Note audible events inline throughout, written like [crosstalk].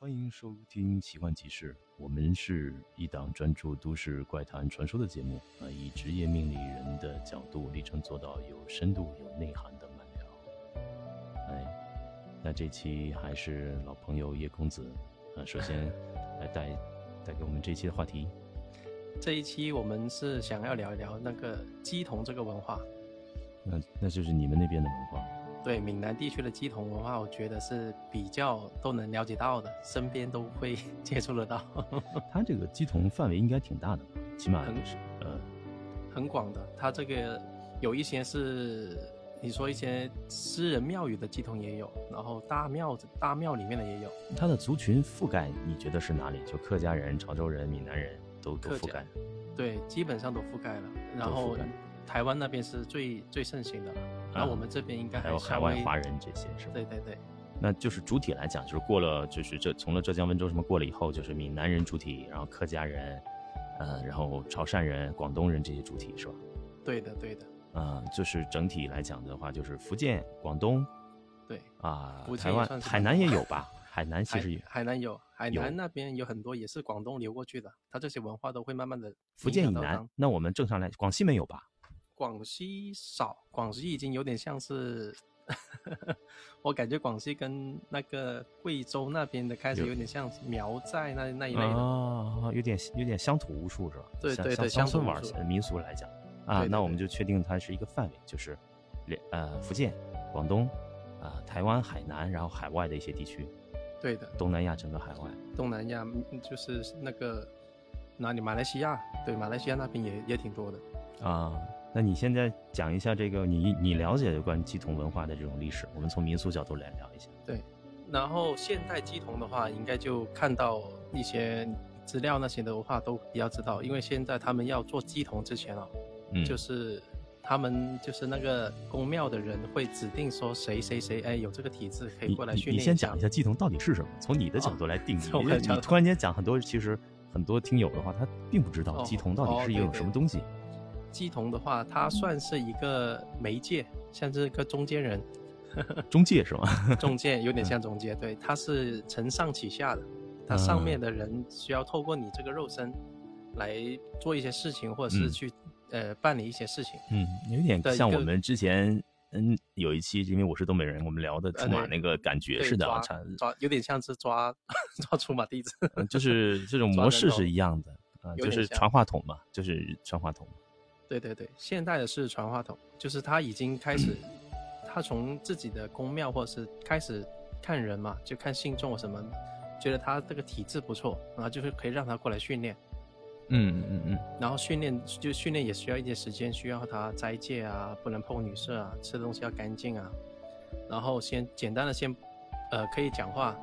欢迎收听《奇幻集市》，我们是一档专注都市怪谈传说的节目啊，以职业命理人的角度，力争做到有深度、有内涵的慢聊。哎，那这期还是老朋友叶公子啊，首先来带带给我们这期的话题。这一期我们是想要聊一聊那个鸡同这个文化，那那就是你们那边的文化。对闽南地区的鸡同文化，我觉得是比较都能了解到的，身边都会 [laughs] 接触得到。它这个鸡同范围应该挺大的吧？起码很是呃，很广的。它这个有一些是你说一些私人庙宇的鸡同也有，然后大庙大庙里面的也有。它的族群覆盖，你觉得是哪里？就客家人、潮州人、闽南人都都覆盖。对，基本上都覆盖了。然后台湾那边是最最盛行的了，然后我们这边应该还有海外华人这些是吧？对对对。那就是主体来讲，就是过了，就是这从了浙江温州什么过了以后，就是闽南人主体，然后客家人，呃，然后潮汕人、广东人这些主体是吧？对的，对的，嗯、就是整体来讲的话，就是福建、广东对。啊、台湾、海南也有吧？[laughs] 海南其实有，海南有，海南那边有很多也是广东流过去的，它这些文化都会慢慢的福建以南，那我们正常来，广西没有吧？广西少，广西已经有点像是，[laughs] 我感觉广西跟那个贵州那边的开始有有点像苗寨那那一类的，啊，有点有点乡土巫术是吧？对对对乡乡村玩民俗来讲啊，那我们就确定它是一个范围，就是连呃福建、广东啊、台湾、海南，然后海外的一些地区，对的，东南亚整个海外。东南亚嗯就是那个哪里马来西亚，对马来西亚那边也也挺多的。啊，那你现在讲一下这个你你了解有关鸡同文化的这种历史，我们从民俗角度来聊一下。对，然后现代鸡童的话，应该就看到一些资料那些的话都比较知道，因为现在他们要做鸡童之前啊，嗯，就是他们就是那个宫庙的人会指定说谁谁谁，哎，有这个体质可以过来训练下你先讲一。下鸡同到底是什么，从你的角哦度来定 [laughs] 义。从我你突然间讲很多，其实很多听友的话，他并不知道哦鸡同到底哦是一种什么东西。鸡童的话，他算是一个媒介，像是一个中间人，[laughs] 中介是吗？中介有点像中介，对，他是承上启下的，他上面的人需要透过你这个肉身来做一些事情，或者是嗯去、呃办理一些事情。嗯，有点像我们之前嗯有一期，因为我是东北人，我们聊的出马那个感觉对似的啊，抓抓有点像是抓 [laughs] 抓出马弟子。嗯就是这种 [laughs] 模式是一样的啊，就是传话筒嘛，就是传话筒。对对对，现代的是传话筒，就是他已经开始，他从自己的宫庙或者是开始看人嘛，就看信众什么，觉得他这个体质不错，然后就是可以让他过来训练，嗯嗯嗯然后训练就训练也需要一些时间，需要他斋戒啊，不能碰女色啊，吃的东西要干净啊，然后先简单的先，呃，可以讲话，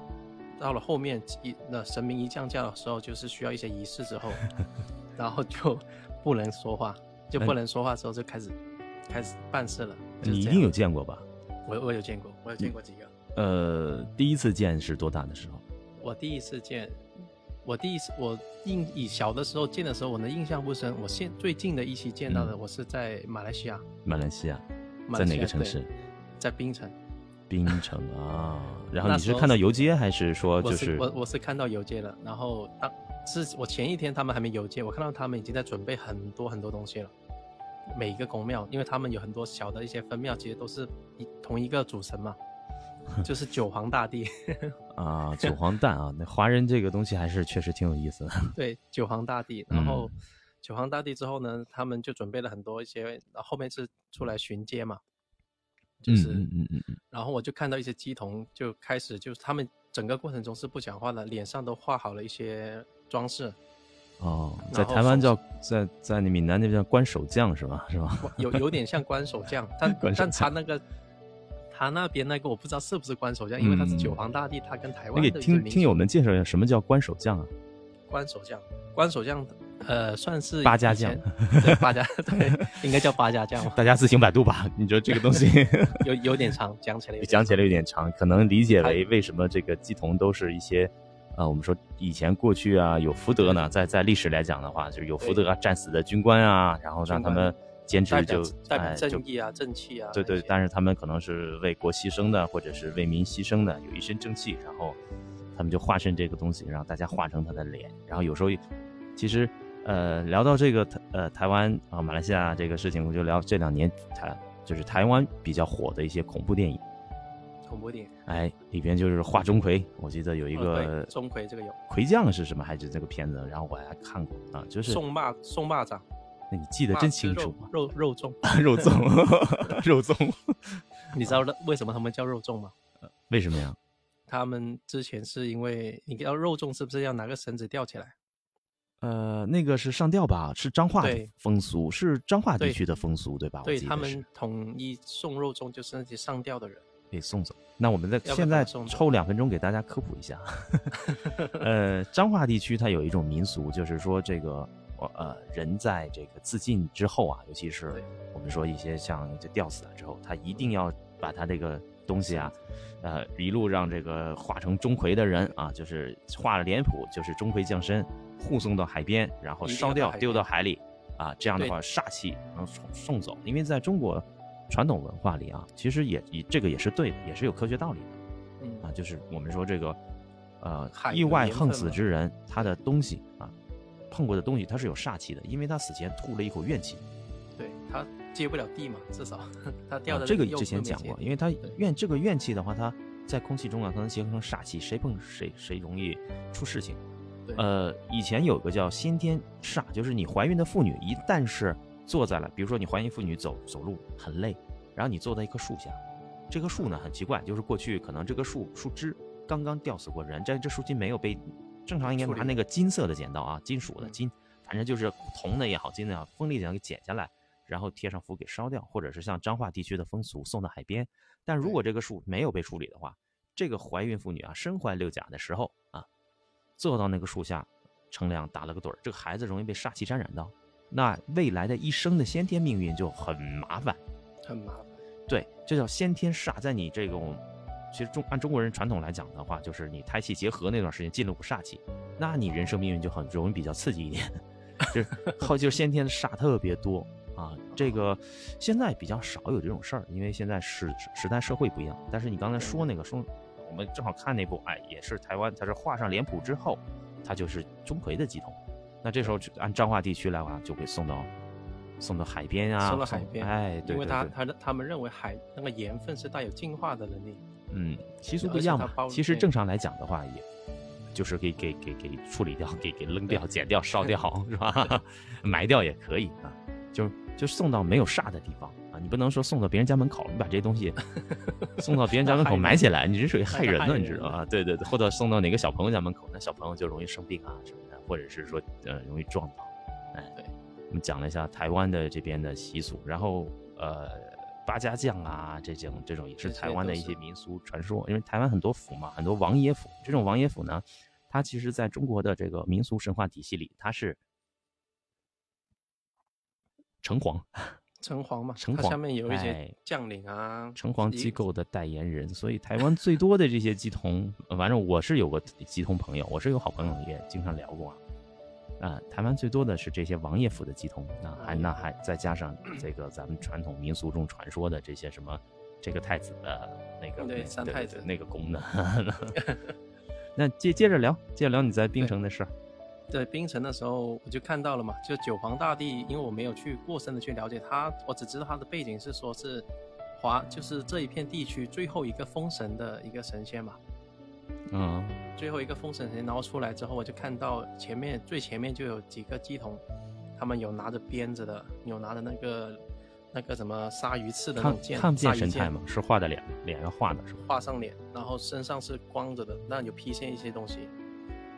到了后面一那神明一降价的时候，就是需要一些仪式之后，[laughs] 然后就不能说话，就不能说话之后就开始开始办事了。嗯，就是你一定有见过吧？我我有见过，我有见过几个。呃，第一次见是多大的时候？我第一次见，我第一次我印以小的时候见的时候，我的印象不深。我现最近的一期见到的，嗯我是在马来西亚，马来西亚，在哪个城市？在槟城。槟城啊。然后你是看到游街，还是说就是我我是看到游街了，然后当是我前一天他们还没邮件，我看到他们已经在准备很多很多东西了。每一个宫庙，因为他们有很多小的一些分庙，其实都是一同一个主神嘛，[laughs] 就是九皇大帝。[laughs] 啊九皇诞啊？那华人这个东西还是确实挺有意思的。对，九皇大帝。然后嗯九皇大帝之后呢，他们就准备了很多一些，后后面是出来巡街嘛，就是，嗯嗯嗯嗯然后我就看到一些鸡童就开始，就是他们整个过程中是不讲话的，脸上都画好了一些装饰，哦，在台湾叫在在那闽南那边叫关守将是吧？[laughs] 是吧？有有点像关守将，但 [laughs] 但他那个他那边那个我不知道是不是关守将，因为他是嗯九皇大帝，他跟台湾。你给听听友们介绍一下什么叫关守将啊？关守将，关守将呃算是八家以前，对八家 [laughs] 对，应该叫八家将吧，大家自行百度吧。你说这个东西。[laughs] 有有点长，讲起来有点讲起来有点长，可能理解为为什么这个鸡同都是一些，啊，我们说以前过去啊有福德呢，在在历史来讲的话，就是有福德啊战死的军官啊，然后让他们兼代表职就代表正义啊、正气啊，对对，但是他们可能是为国牺牲的，或者是为民牺牲的，有一身正气，然后他们就化身这个东西，让大家化成他的脸。然后有时候，其实呃聊到这个呃台湾啊马来西亚这个事情，我就聊这两年台就是台湾比较火的一些恐怖电影。恐怖电影，哎，里边就是画钟馗，我记得有一个钟馗，这个有魁将是什么？还是这个片子？然后我还看过啊，就是送蚂送蚂蚱。那你记得真清楚，肉肉粽，肉粽，[laughs] 肉粽。[laughs] 你知道为什么他们叫肉粽吗？[laughs] 为什么呀？他们之前是因为你要肉粽，是不是要拿个绳子吊起来？呃，那个是上吊吧？是彰化风俗，是彰化地区的风俗，对吧？对他们统一送肉粽，就是那些上吊的人。给送走。那我们在现在抽两分钟给大家科普一下。[laughs] 呃，彰化地区它有一种民俗，就是说这个呃人在这个自尽之后啊，尤其是我们说一些像就吊死了之后，他一定要把他这个东西啊，呃一路让这个化成钟馗的人啊，就是画了脸谱，就是钟馗降身，护送到海边，然后烧掉丢到海里啊，这样的话煞气能送送走。因为在中国。传统文化里啊，其实也以这个也是对的，也是有科学道理的。嗯啊，就是我们说这个，呃，意外横死之人，他的东西啊，碰过的东西，他是有煞气的，因为他死前吐了一口怨气。对他接不了地嘛，至少 [laughs] 他掉的这个之前讲过，因为他怨这个怨气的话，他在空气中啊，它能结合成煞气，谁碰谁谁容易出事情。呃，以前有个叫先天煞，就是你怀孕的妇女一旦是。坐在了，比如说你怀孕妇女走走路很累，然后你坐在一棵树下，这棵树呢很奇怪，就是过去可能这棵树树枝刚刚吊死过人，这这树筋没有被正常应该拿那个金色的剪刀啊，金属的金，反正就是铜的也好，金的也好，锋利剪刀给剪下来，然后贴上符给烧掉，或者是像彰化地区的风俗送到海边。但如果这个树没有被处理的话，这个怀孕妇女啊身怀六甲的时候啊，坐到那个树下乘凉打了个盹儿，这个孩子容易被煞气沾染到。那未来的一生的先天命运就很麻烦，很麻烦。对，这叫先天煞，在你这种，其实中按中国人传统来讲的话，就是你胎气结合那段时间进了股煞气，那你人生命运就很容易比较刺激一点，就是后就是先天的煞特别多啊。这个现在比较少有这种事儿，因为现在时时代社会不一样。但是你刚才说那个说，我们正好看那部，哎，也是台湾，它是画上脸谱之后，它就是钟馗的系统。那这时候按彰化地区来话，就会送到送到海边啊，送到海边，哎，对，因为他他他们认为海那个盐分是带有净化的能力。嗯，习俗不一样嘛。其实正常来讲的话，也就是给给给给处理掉，给给扔掉、剪掉、烧掉，[laughs] 是吧？[laughs] 埋掉也可以啊，就就送到没有煞的地方啊。你不能说送到别人家门口，你把这些东西 [laughs] 送到别人家门口埋起来，你这属于害人了，你知道吗？对对对，或者送到哪个小朋友家门口，那小朋友就容易生病啊什么的。或者是说，呃，容易撞到，哎，对，我们讲了一下台湾的这边的习俗，然后，呃，八家将啊，这种这种也是台湾的一些民俗传说。因为台湾很多府嘛，很多王爷府，这种王爷府呢，它其实在中国的这个民俗神话体系里，它是城隍。城隍嘛，城隍下面有一些将领啊，城隍机构的代言人，所以台湾最多的这些鸡童，反正我是有个鸡童朋友，我是有好朋友也经常聊过啊。啊，台湾最多的是这些王爷府的鸡童，那还那还再加上这个咱们传统民俗中传说的这些什么这个太子的那个对三太子那个宫的 [laughs] [laughs] 那接接着聊，接着聊你在槟城的事。在冰城的时候，我就看到了嘛，就九皇大帝，因为我没有去过深的去了解他，我只知道他的背景是说是华，就是这一片地区最后一个封神的一个神仙嘛。嗯，最后一个封神神仙，然后出来之后，我就看到前面最前面就有几个鸡童，他们有拿着鞭子的，有拿着那个那个什么鲨鱼刺的那种剑，看不见神态吗？是画的脸，脸要画的是？画上脸，然后身上是光着的，那有披线一些东西。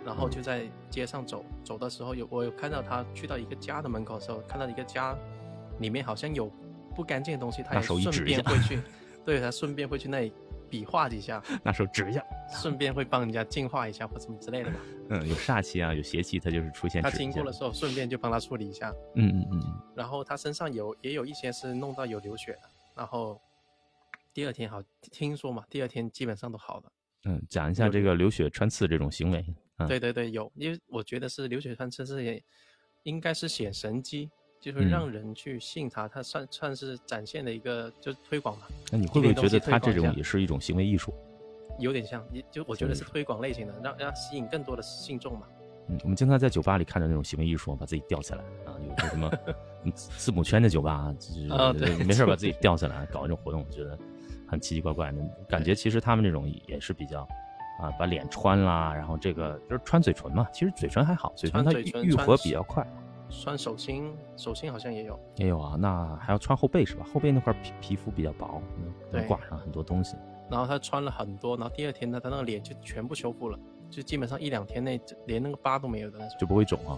然后就在街上走，走的时候有我有看到他去到一个家的门口的时候，看到一个家里面好像有不干净的东西，他也顺便会去，[laughs] 对他顺便会去那里比划几下，[laughs] 拿手指一下，顺便会帮人家净化一下或什么之类的嘛。嗯，有煞气啊，有邪气，他就是出现。他经过的时候顺便就帮他处理一下。嗯嗯嗯。然后他身上有也有一些是弄到有流血的，然后第二天好听说嘛，第二天基本上都好了。嗯，讲一下这个流血穿刺这种行为。对对对，有，因为我觉得是流水穿刺是也应该是显神机，就是让人去信他，他算算是展现的一个就是推广嘛。那你会不会觉得他这种也是一种行为艺术？有点像，也就我觉得是推广类型的，让让吸引更多的信众嘛。嗯，我们经常在酒吧里看到那种行为艺术，[laughs] 把自己吊起来啊，有些什么字母圈的酒吧，就是没事把自己吊起来搞一种活动，我觉得很奇奇怪怪的感觉。其实他们这种也是比较啊，把脸穿啦，然后这个就是穿嘴唇嘛。其实嘴唇还好，嘴唇它愈合比较快。穿手心，手心好像也有，也有啊。那还要穿后背是吧？后背那块皮皮肤比较薄，能挂上很多东西。然后他穿了很多，然后第二天呢，他那个脸就全部修复了，就基本上一两天内连那个疤都没有的那种，就不会肿啊，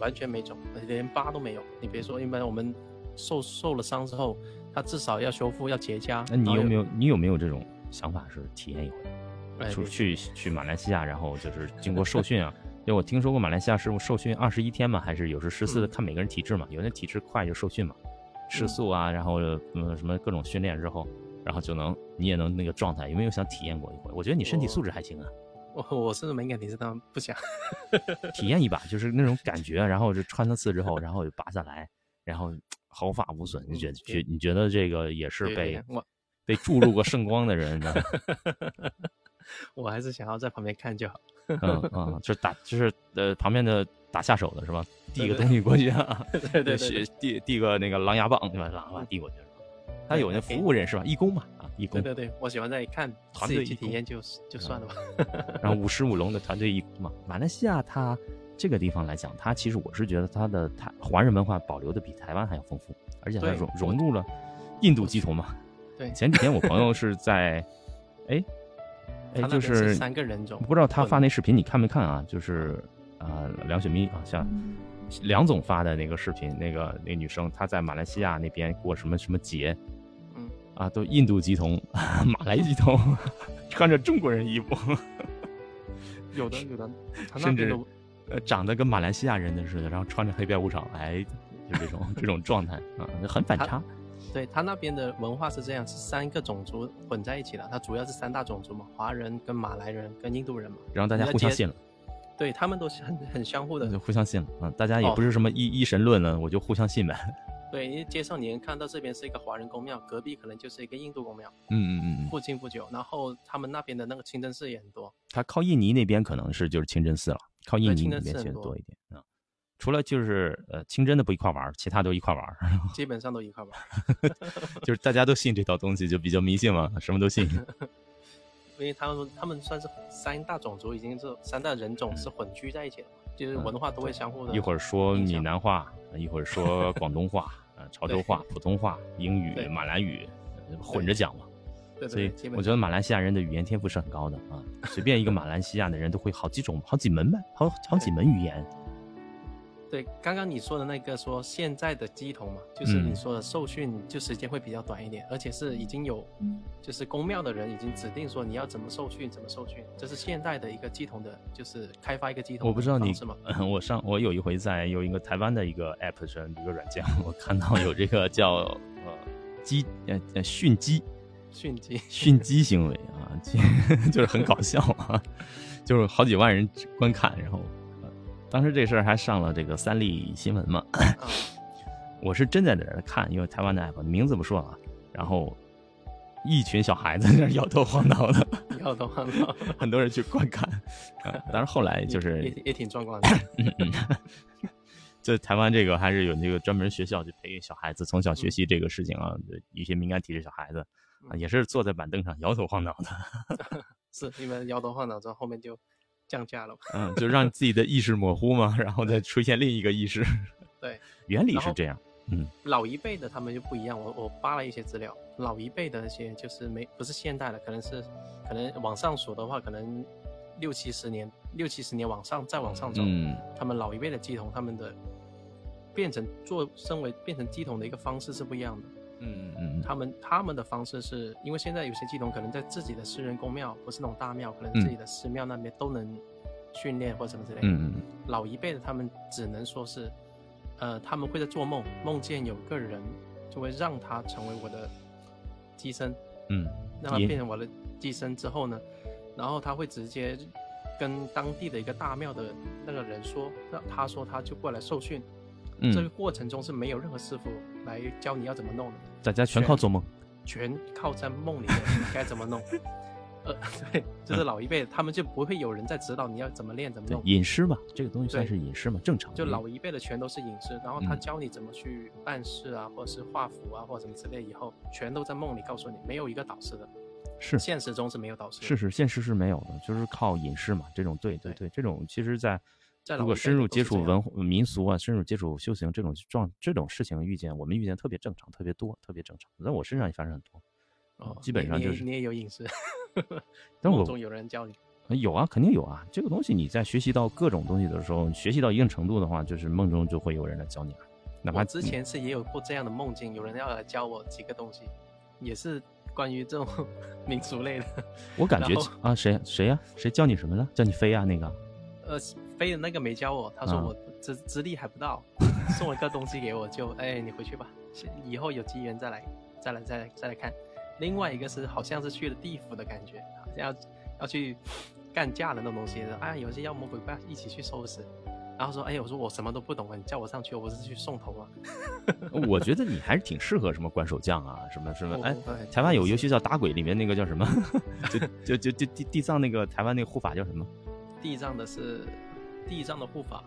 完全没肿，连疤都没有。你别说，一般我们受受了伤之后，他至少要修复，要结痂。那你有没有你有没有这种想法是体验一回，出去去马来西亚，然后就是经过受训啊？因为我听说过马来西亚师傅受训二十一天嘛，还是有时十四，看每个人体质嘛，有的体质快就受训嘛，吃素啊，然后嗯什么各种训练之后。然后就能，你也能那个状态，有没有想体验过一回？我觉得你身体素质还行啊。我我是敏感体质，但不想体验一把，就是那种感觉。然后就穿了刺之后，然后就拔下来，然后毫发无损。你觉得觉你觉得这个也是被被注入过圣光的人？[laughs] 我还是想要在旁边看就好。嗯嗯，就打就是呃旁边的打下手的是吧？递个东西过去啊，对对对，[laughs] 递递个那个狼牙棒对吧？狼牙棒递过去。他有那服务人是吧？义工嘛，啊，义工。对对对，我喜欢在看团队去体验就就算了吧。[laughs] 然后舞狮舞龙的团队义工嘛，马来西亚它这个地方来讲，它其实我是觉得它的台华人文化保留的比台湾还要丰富，而且它融融入了印度基同嘛。对。前几天我朋友是在，[laughs] 哎，哎，就是三个人种，不知道他发那视频你看没看啊？就是啊，梁雪咪啊，像梁总发的那个视频，那个那女生她在马来西亚那边过什么什么节。嗯啊，都印度鸡童、[laughs] 马来鸡童，[laughs] 穿着中国人衣服，[laughs] 有的有的，甚至呃长得跟马来西亚人的似的，然后穿着黑白无常，哎，就这种这种状态啊，很反差。对他那边的文化是这样，是三个种族混在一起的，它主要是三大种族嘛，华人跟马来人跟印度人嘛，然后大家互相信了，对他们都是很很相互的，就互相信了嗯，大家也不是什么一一神论了，我就互相信呗。[laughs] 对，因为街上你能看到这边是一个华人公庙，隔壁可能就是一个印度公庙。嗯嗯嗯附近不久，然后他们那边的那个清真寺也很多。他靠印尼那边可能是就是清真寺了，靠印尼那边其实多一点啊。除了就是呃清真的不一块玩，其他都一块玩。[laughs] 基本上都一块玩，[laughs] 就是大家都信这套东西，就比较迷信嘛，什么都信。[laughs] 因为他们他们算是三大种族，已经是三大人种是混居在一起的，就是文化都会相互的。一会儿说闽南话，一会儿说广东话。潮州话、普通话、英语、马来语混着讲嘛，所以我觉得马来西亚人的语言天赋是很高的啊。随便一个马来西亚的人都会好几种、好几门呗，好好几门语言。对，刚刚你说的那个说现在的鸡童嘛，就是你说的受训就时间会比较短一点，而且是已经有，就是公庙的人已经指定说你要怎么受训怎么受训，这是现代的一个鸡童的，就是开发一个鸡童。我不知道你是吗？[laughs] 我上我有一回在有一个台湾的一个 app 上一个软件，我看到有这个叫呃鸡呃呃训鸡，训 [laughs] 鸡训鸡行为啊，[laughs] 就是很搞笑啊，就是好几万人观看，然后。当时这事儿还上了这个三立新闻嘛？[coughs] 我是真在那儿看，因为台湾的 app 名字不说了。然后一群小孩子在那摇头晃脑的，[laughs] 摇头晃脑，很多人去观看。[laughs] 当然后来就是也也挺壮观的。[coughs] 就台湾这个还是有那个专门学校去培育小孩子从小学习这个事情啊，一些敏感体质小孩子啊，也是坐在板凳上摇头晃脑的。[laughs] 是因为摇头晃脑之后，后面就。降价了，嗯，就让自己的意识模糊嘛，然后再出现另一个意识。对，[laughs] 原理是这样。嗯，老一辈的他们就不一样。我我扒了一些资料，老一辈的那些就是没不是现代的，可能是可能往上数的话，可能六七十年，六七十年往上再往上走。嗯，他们老一辈的鸡童，他们的变成做身为变成鸡童的一个方式是不一样的。嗯嗯嗯，他们他们的方式是因为现在有些系统可能在自己的私人公庙，不是那种大庙，可能自己的寺庙那边都能训练或什么之类的。嗯嗯老一辈的他们只能说是，呃，他们会在做梦，梦见有个人就会让他成为我的机身，嗯，让他变成我的机身之后呢，然后他会直接跟当地的一个大庙的那个人说，那他说他就过来受训。这个过程中是没有任何师傅来教你要怎么弄的，大家全靠做梦，全靠在梦里面该怎么弄。[laughs] 呃，[laughs] 对，就是老一辈，他们就不会有人在指导你要怎么练怎么弄，隐师嘛，这个东西算是隐师嘛，正常。就老一辈的全都是隐师，然后他嗯教你怎么去办事啊，或者是画符啊，或者什么之类，以后全都在梦里告诉你，没有一个导师的，是现实中是没有导师的。是是，现实是没有的，就是靠隐师嘛。这种对对对对，这种其实在如果深入接触文化民俗啊，深入接触修行这种状这种事情遇见，我们遇见特别正常，特别多，特别正常，在我身上也发生很多。哦，基本上就是你也有隐私，[laughs] 但我梦中有人教你。呃有啊，肯定有啊。这个东西你在学习到各种东西的时候，学习到一定程度的话，就是梦中就会有人来教你了。哪怕之前是也有过这样的梦境，有人要来教我几个东西，也是关于这种 [laughs] 民俗类的。我感觉啊，谁谁呀、谁教你什么了？叫你飞啊那个？呃，飞的那个没教我，他说啊我资资历还不到，[laughs] 送了个东西给我就，哎，你回去吧，以后有机缘再来，再来，再来，再来看。另外一个是好像是去了地府的感觉，好像要要去干架的那种东西，啊，有些妖魔鬼怪一起去收拾。然后说，哎，我说我什么都不懂啊，你叫我上去，我不是去送头吗。[laughs] 我觉得你还是挺适合什么关守将啊，什么什么。哎台湾有游戏叫打鬼，里面那个叫什么？[laughs] 就就就就地地藏那个台湾那个护法叫什么？地藏的是地上的护法，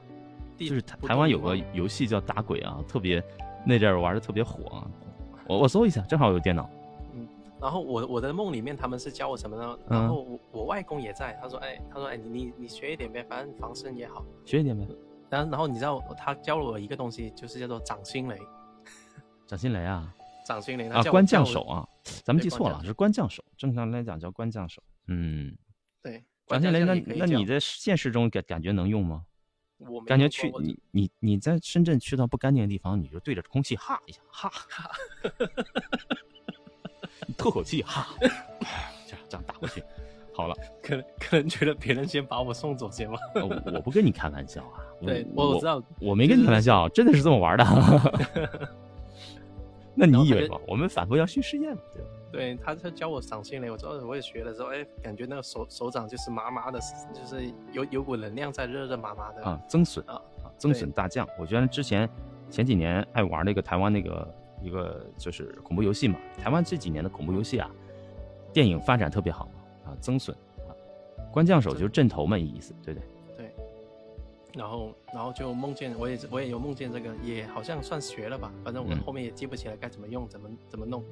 地就是台台湾有个游戏叫打鬼啊，特别那阵儿玩的特别火啊。我我搜一下，正好有电脑。嗯然后我我的梦里面他们是教我什么呢？嗯然后我我外公也在，他说，哎，他说，哎，你你你学一点呗，反正防身也好。学一点呗。然后然后你知道他教了我一个东西，就是叫做掌心雷，[laughs] 掌心雷啊掌心雷他啊，关将手啊，咱们记错了，是关将手。正常来讲叫关将手。嗯，对，掌心雷，那那你在现实中感感觉能用吗？我感觉去你你你在深圳去到不干净的地方，你就对着空气哈一下，哈，[laughs] 你透口气哈，这样这样打过去，好了，[laughs] 可能可能觉得别人先把我送走先吧。呃我我不跟你开玩笑啊，对，我我知道，我没跟你开玩笑，真的是这么玩的。[laughs] 那你以为？我们反复要去试验嘛，对吧？对他他教我赏心雷，我知道我也学的时候，哎，感觉那个手手掌就是麻麻的，就是有有股能量在热热麻麻的啊，增损啊啊，增损大将。我觉得之前前几年爱玩那个台湾那个一个就是恐怖游戏嘛，台湾这几年的恐怖游戏啊，电影发展特别好嘛，啊，增损啊，关将手就是阵头嘛，意思，对不对？对，然后然后就梦见，我也我也有梦见这个，也好像算学了吧，反正我嗯后面也记不起来该怎么用，怎么怎么弄。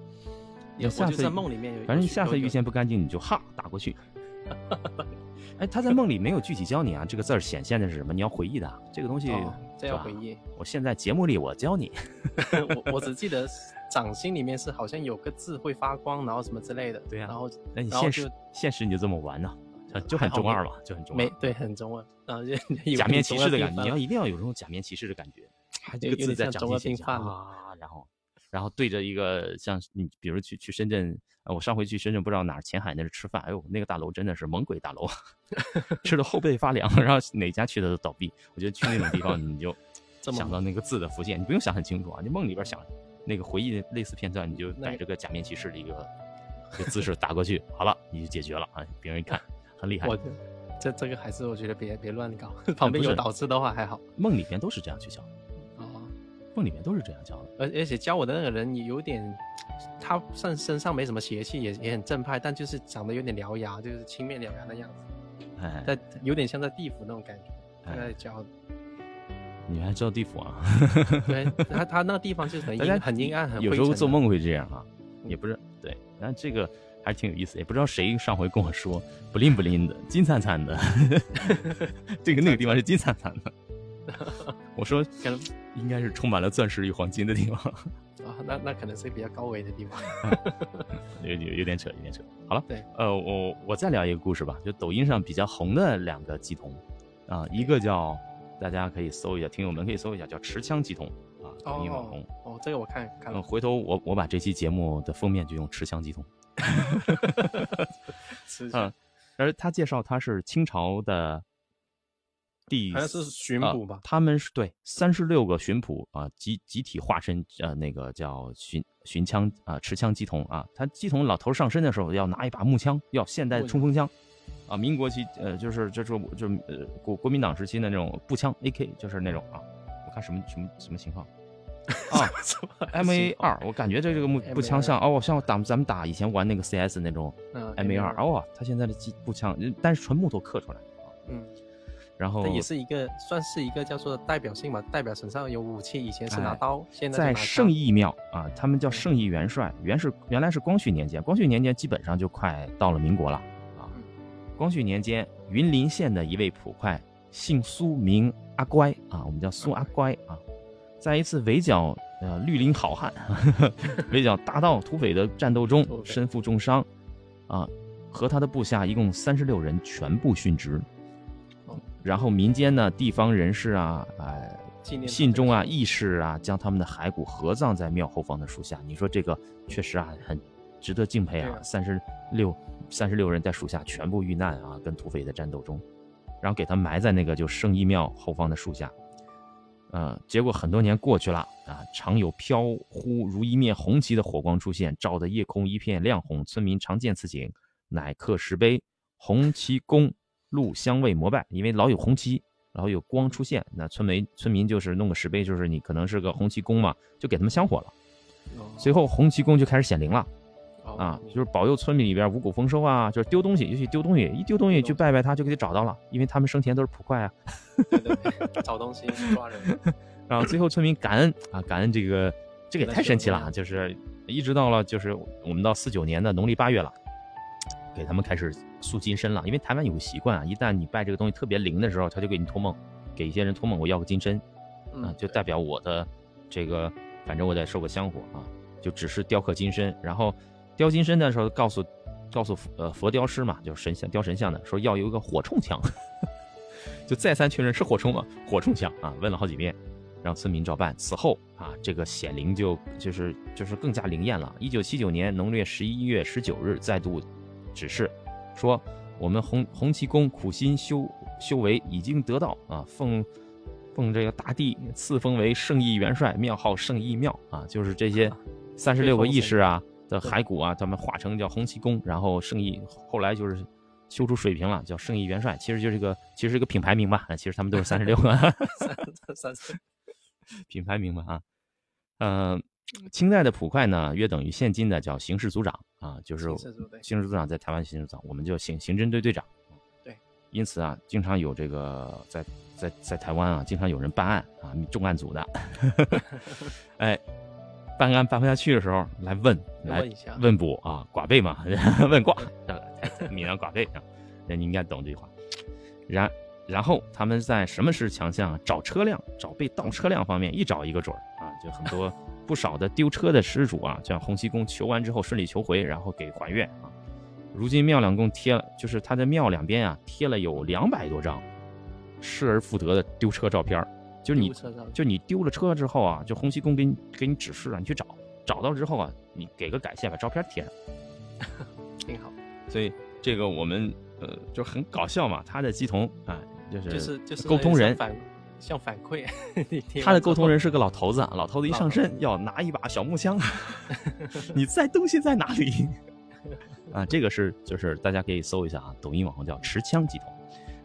你下次在梦里面有，反正你下次遇见不干净，你就哈打过去。[laughs] 哎，他在梦里没有具体教你啊，这个字儿显现的是什么？你要回忆的啊，这个东西。哦，这要回忆。我现在节目里我教你，[laughs] 我我只记得 [laughs] 掌心里面是好像有个字会发光，然后什么之类的。对呀然后那你现实就现实你就这么玩呢？就很中二嘛，就很中二没。对很中二，然后就假面骑士的感觉，你要一定要有这种假面骑士的感觉，啊这个字在掌心显二病犯了啊，然后然后对着一个像你，比如去去深圳，呃我上回去深圳不知道哪儿前海那是吃饭，哎呦那个大楼真的是猛鬼大楼，[laughs] 吃的后背发凉，然后哪家去的都倒闭。我觉得去那种地方你就 [laughs] 想到那个字的浮现，你不用想很清楚啊，你梦里边想那个回忆的类似片段，你就摆这个假面骑士的一个 [laughs] 一个姿势打过去，好了你就解决了啊，别人一看很厉害。我这这个还是我觉得别别乱搞，旁边有导师的话还好。梦里边都是这样去想梦里面都是这样教的。而而且教我的那个人也有点，他身身上没什么邪气，也也很正派，但就是长得有点獠牙，就是青面獠牙的样子，哎，在有点像在地府那种感觉。他哎在教的，你还知道地府啊？[laughs] 对他他那个地方就是很阴很阴暗，很有时候做梦会这样啊，也不是对，但这个还是挺有意思。也不知道谁上回跟我说不灵不灵的，金灿灿的，[laughs] 这个那个地方是金灿灿的。[laughs] 我说可能应该是充满了钻石与黄金的地方，啊，那那可能是比较高维的地方。[laughs] 有有有点扯，有点扯。好了，对，呃，我我再聊一个故事吧，就抖音上比较红的两个鸡童啊，一个叫大家可以搜一下，听友们可以搜一下，叫持枪鸡童啊，抖音网红。哦，这个我看看。回头我我把这期节目的封面就用持枪鸡童。[laughs] 是嗯，而他介绍他是清朝的第好像是巡啊捕吧？他们是对三十六个巡捕啊，集集体化身呃那个叫巡巡枪啊持枪机童啊，他机童老头上身的时候要拿一把木枪，要现代冲锋枪。啊，民国期呃，就是就是就是呃国国民党时期的那种步枪 AK，就是那种啊，我看什么什么什么型号，[laughs] 啊，M A 二，我感觉这这个步步枪像哦，像打咱们打以前玩那个 C S 那种 M A 二哦，它现在的机步枪，但是纯木头刻出来啊，嗯，然后也是一个算是一个叫做代表性吧，代表身上有武器，以前是拿刀，现在在圣义庙啊，他们叫圣义元帅，原是原来是光绪年间，光绪年间基本上就快到了民国了啊，光绪年间云林县的一位捕快，姓苏名阿乖啊，我们叫苏阿乖啊。在一次围剿呃绿林好汉，[laughs] 围剿大盗土匪的战斗中身负重伤，啊，和他的部下一共三十六人全部殉职。然后民间呢，地方人士啊，哎，信中啊，义士啊，将他们的骸骨合葬在庙后方的树下。你说这个确实啊，很值得敬佩啊！三十六三十六人在树下全部遇难啊，跟土匪的战斗中，然后给他埋在那个就圣义庙后方的树下。呃，结果很多年过去了啊，常有飘忽如一面红旗的火光出现，照得夜空一片亮红。村民常见此景，乃刻石碑“红旗公路香味膜拜”，因为老有红旗，然后有光出现，那村民村民就是弄个石碑，就是你可能是个红旗公嘛，就给他们香火了。随后红旗公就开始显灵了。啊，就是保佑村民里边五谷丰收啊，就是丢东西，尤其丢东西，一丢东西去拜拜他，就给你找到了，因为他们生前都是捕快啊。对对对，找东西抓人。然后最后村民感恩啊，感恩这个，这个也太神奇了，就是一直到了就是我们到四九年的农历八月了，给他们开始塑金身了，因为台湾有个习惯啊，一旦你拜这个东西特别灵的时候，他就给你托梦，给一些人托梦，我要个金身，啊，就代表我的这个，反正我得受个香火啊，就只是雕刻金身，然后。雕金身的时候，告诉告诉呃佛雕师嘛，就是神像雕神像的，说要有一个火铳枪，[laughs] 就再三确认是火铳吗？火铳枪啊，问了好几遍，让村民照办。此后啊，这个显灵就就是就是更加灵验了。一九七九年农历十一月十九日，再度指示说，我们洪洪七公苦心修修为已经得到啊，奉奉这个大帝赐封为圣义元帅，庙号圣义庙啊，就是这些三十六个义士啊。的骸骨啊，他们化成叫洪七公，然后圣义后来就是修出水平了，叫圣义元帅，其实就是个其实是一个品牌名吧，其实他们都是三十六个，[laughs] [laughs] 三三品牌名吧啊，嗯，清代的捕快呢，约等于现今的叫刑事组长啊，就是刑事组长在台湾刑事组长，我们就刑刑侦队队长，对，因此啊，经常有这个在在在台湾啊，经常有人办案啊，重案组的，[laughs] 哎。办案办不下去的时候，来问，来问卜啊，寡贝嘛，[laughs] 问卦，闽南寡贝啊，那你应该懂这句话。然然后他们在什么是强项？找车辆，找被盗车辆方面一找一个准儿啊，就很多不少的丢车的失主啊，向洪七公求完之后顺利求回，然后给还愿啊。如今庙两共贴了，就是他的庙两边啊贴了有两百多张失而复得的丢车照片。就是你，就你丢了车之后啊，就洪七公给你给你指示啊，你去找，找到之后啊，你给个感谢，把照片贴上，挺好。所以这个我们呃就很搞笑嘛，他的鸡同啊，就是就是就是沟通人，像反馈。[laughs] 他的沟通人是个老头子，老头子一上身要拿一把小木枪，[laughs] 你在东西在哪里？[laughs] 啊，这个是就是大家可以搜一下啊，抖音网红叫持枪鸡童。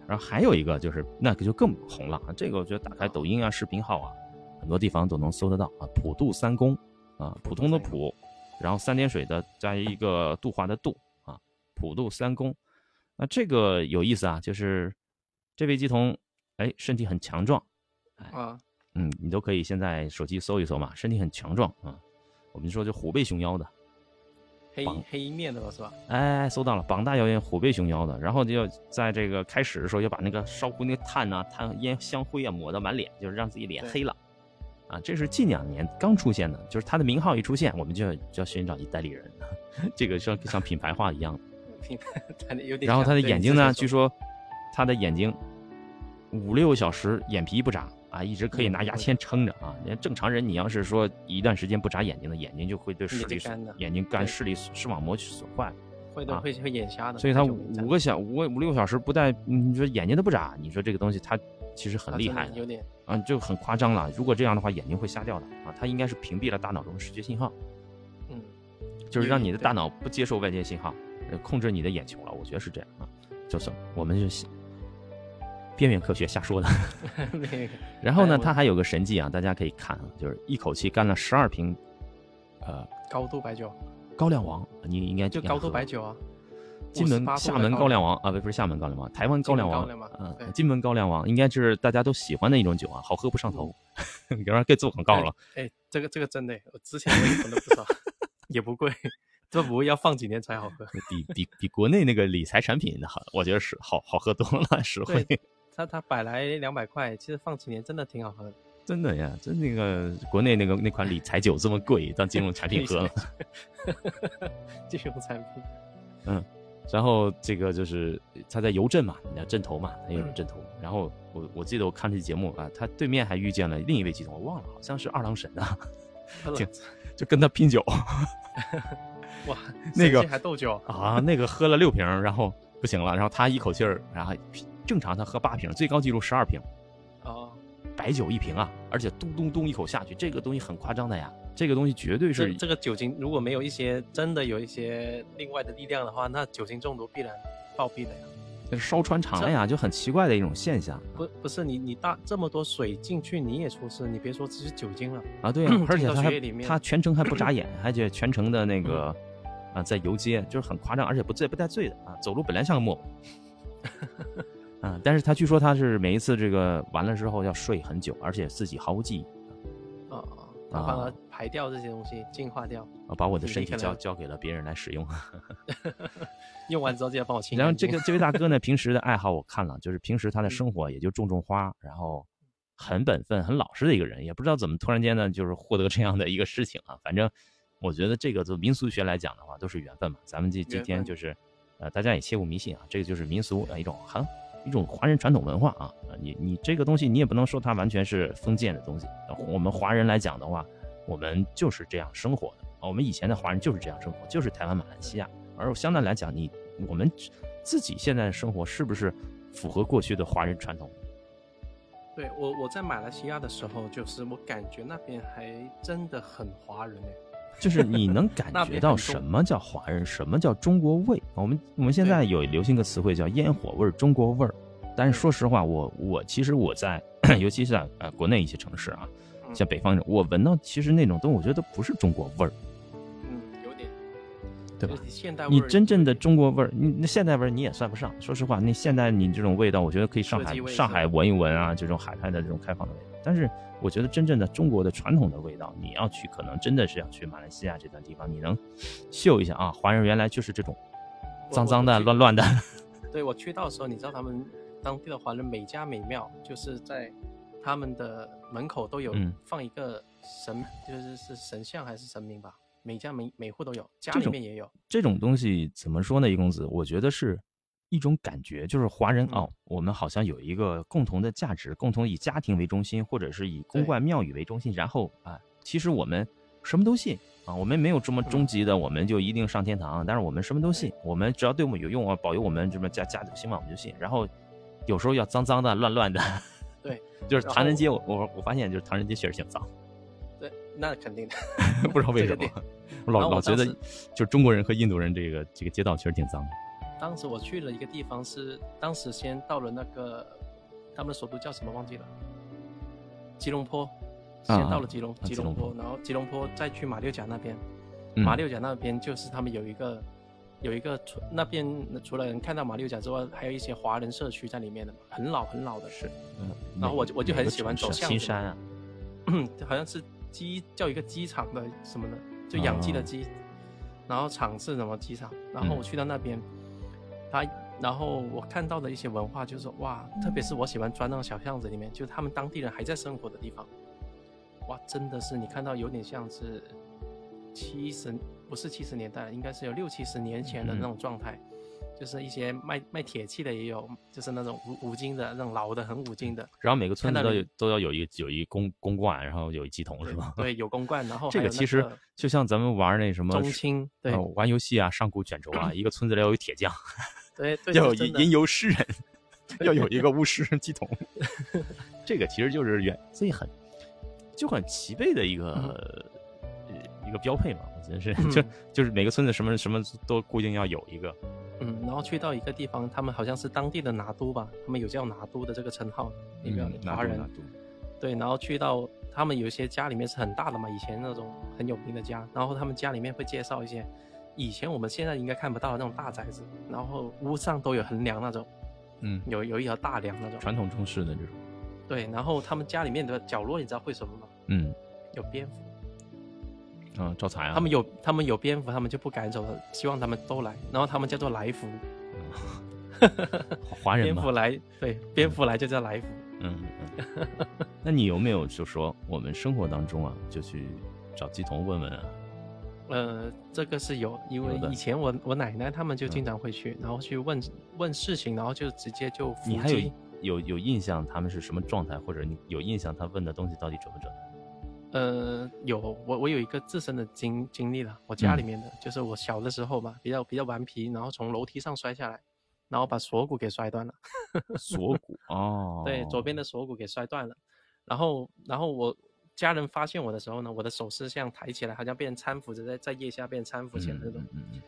然后还有一个就是那个就更红了啊，这个我觉得打开抖音啊、视频号啊，很多地方都能搜得到啊。普渡三公啊，普通的普，然后三点水的加一个度化的度啊，普渡三公。那这个有意思啊，就是这位姬童，哎，身体很强壮，啊，嗯，你都可以现在手机搜一搜嘛，身体很强壮啊。我们说就虎背熊腰的。黑黑面的了是吧？哎，搜到了，膀大腰圆，虎背熊腰的。然后就在这个开始的时候，就把那个烧壶那个炭呐、炭烟香灰啊抹到满脸，就是让自己脸黑了。啊，这是近两年刚出现的，就是他的名号一出现，我们就要就要寻找一代理人。[laughs] 这个像像品牌化一样。[laughs] 品牌有点。然后他的眼睛呢？据说他的眼睛五六小时眼皮不眨。啊，一直可以拿牙签撑着啊！连正常人，你要是说一段时间不眨眼睛的，眼睛就会对视力眼睛干视力视网膜损坏，会的会会眼瞎的。所以他五个小五个五六个小时不戴，你说眼睛都不眨，你说这个东西它其实很厉害，有点啊就很夸张了。如果这样的话，眼睛会瞎掉的啊！它应该是屏蔽了大脑中的视觉信号，嗯，就是让你的大脑不接受外界信号，控制你的眼球了。我觉得是这样啊，就是我们就边缘科学瞎说的。[laughs] 然后呢，他还有个神迹啊，大家可以看啊，就是一口气干了十二瓶，呃，高度白酒高粱王，你应该就高度白酒啊，金门58度的厦门高粱王啊，不不是厦门高粱王，台湾高粱王嗯，金门高粱王应该是大家都喜欢的一种酒啊，好喝不上头。你刚刚该做广告了，哎，这个这个真的，我之前我一瓶都不知道，[laughs] 也不贵，这不会要放几年才好喝。比比比国内那个理财产品好，我觉得是好好喝多了，实惠。对，它它百来两百块，其实放几年真的挺好喝的。真的呀，真那个国内那个那款理财酒这么贵，当金融产品喝了。[laughs] 金融产品，[laughs] 嗯，然后这个就是他在邮政嘛，你要镇头嘛，他有嗯镇头。然后我我记得我看这节目啊，他对面还遇见了另一位集团，我忘了，好像是二郎神啊，[laughs] 喝了挺就跟他拼酒哇，那个还斗酒，啊，那个喝了六瓶，然后不行了，然后他一口气儿，然后正常他喝八瓶，最高记录十二瓶，哦，白酒一瓶啊，而且咚咚咚一口下去，这个东西很夸张的呀，这个东西绝对是这这个酒精如果没有一些真的有一些另外的力量的话，那酒精中毒必然暴毙的呀。烧穿肠了呀，就很奇怪的一种现象。不不是你你大这么多水进去你也出事，你别说只是酒精了，啊，对呀、[clears throat] 而且他还他全程还不眨眼，[clears throat] 而且全程的那个啊在游街，就是很夸张，而且不醉不带醉的啊，走路本来像个木偶。[laughs] 啊，但是他据说他是每一次这个完了之后要睡很久，而且自己毫无记忆，啊啊，他帮他排掉这些东西，净化掉，啊，把我的身体交交给了别人来使用。[laughs] [laughs] 用完之后记得帮我清。然后这个这位大哥呢，[laughs] 平时的爱好我看了，就是平时他的生活也就种种花，然后很本分、很老实的一个人，也不知道怎么突然间呢，就是获得这样的一个事情啊。反正我觉得这个就民俗学来讲的话，都是缘分嘛。咱们这今天就是，呃，大家也切勿迷信啊，这个就是民俗呃一种很一种华人传统文化啊。你你这个东西你也不能说它完全是封建的东西。我们华人来讲的话，我们就是这样生活的。我们以前的华人就是这样生活，就是台湾、马来西亚。而相对来讲，你我们自己现在的生活是不是符合过去的华人传统？对我我在马来西亚的时候，就是我感觉那边还真的很华人哎。就是你能感 [laughs] 觉到什么叫华人，什么叫中国味？我们我们现在有流行个词汇叫烟火味儿、中国味儿。但是说实话，我我其实我在，[coughs] 尤其是在呃国内一些城市啊，嗯像北方我闻到其实那种东西，我觉得都不是中国味儿，嗯，有点，对吧有？点现代味你真正的中国味儿，你那现代味儿你也算不上。说实话，那现代你这种味道，我觉得可以上海上海闻一闻啊，这种海派的这种开放的味道。但是我觉得真正的中国的传统的味道，你要去，可能真的是要去马来西亚这段地方，你能秀一下啊，华人原来就是这种脏脏的、乱乱的。对我去到的时候，你知道他们当地的华人每家每庙，就是在他们的门口都有嗯放一个神，就是是神像还是神明吧，每家每每户都有，家里面也有。这种东西怎么说呢？一公子，我觉得是一种感觉，就是华人嗯哦，我们好像有一个共同的价值，共同以家庭为中心，或者是以公对观庙宇为中心，然后啊，其实我们什么都信啊，我们没有这么终极的，我们就一定上天堂，但是我们什么都信，我们只要对我们有用啊，保佑我们这么家家族兴旺，我们就信。然后有时候要脏脏的、乱乱的，对，[laughs] 就是唐人街，我我我发现就是唐人街确实挺脏，[laughs] 对，那肯定的。[laughs] 不知道为什么我老我老觉得就是中国人和印度人这个这个街道确实挺脏的。当时我去了一个地方是，当时先到了那个他们的首都叫什么忘记了，吉隆坡，先啊到了吉隆、啊吉隆坡，吉隆坡。然后吉隆坡再去马六甲那边，嗯。马六甲那边就是他们有一个有一个除那边除了能看到马六甲之外，还有一些华人社区在里面的，很老很老的。是，嗯，然后我就我就很喜欢走巷子新山啊，[clears throat] 好像是机叫一个机场的什么的，就养鸡的鸡，然后场是什么机场，然后我去到那边，他然后我看到的一些文化就是哇，特别是我喜欢钻那种小巷子里面，就是他们当地人还在生活的地方，哇，真的是你看到有点像是七十不是七十年代，应该是有六七十年前的那种状态。就是一些卖卖铁器的也有，就是那种五五金的那种老的很五金的，然后每个村子都有都要有一有一公公罐，然后有一鸡桶是吗？对，有公罐，然后这个其实就像咱们玩那什么中青，对呃玩游戏啊，上古卷轴啊，[clears throat] 一个村子里要有铁匠，对对，要有吟吟游诗人，[laughs] 要有一个巫师 [laughs] 鸡桶，[laughs] 这个其实就是远所以很就很齐备的一个、呃一个标配嘛，我觉得是就嗯就是每个村子什么什么都固定要有一个，嗯，然后去到一个地方，他们好像是当地的拿督吧，他们有叫拿督的这个称号，拿华人。督。对，然后去到他们有一些家里面是很大的嘛，以前那种很有名的家，然后他们家里面会介绍一些以前我们现在应该看不到的那种大宅子，然后屋上都有横梁那种，嗯，有有一条大梁那种。传统中式的这种，对，然后他们家里面的角落你知道会什么吗？嗯有蝙蝠，嗯，招财啊，他们有他们有蝙蝠，他们就不赶走了，希望他们都来，然后他们叫做来福，华人蝙蝠，来，对，蝙蝠来就叫来福。嗯嗯。[laughs] 那你有没有就说我们生活当中啊，就去找鸡童问问啊？呃，这个是有，因为以前我我奶奶他们就嗯。经常会去，然后去问问事情，然后就直接就你还有击有有印象他们是什么状态，或者你有印象他问的东西到底准不准？呃，有我我有一个自身的经经历了，我家里嗯面的，就是我小的时候吧，比较比较顽皮，然后从楼梯上摔下来，然后把锁骨给摔断了，锁骨哦，对，左边的锁骨给摔断了，然后然后我家人发现我的时候呢，我的手是这样抬起来，好像被人搀扶着在在腋下被人搀扶起来那种，嗯嗯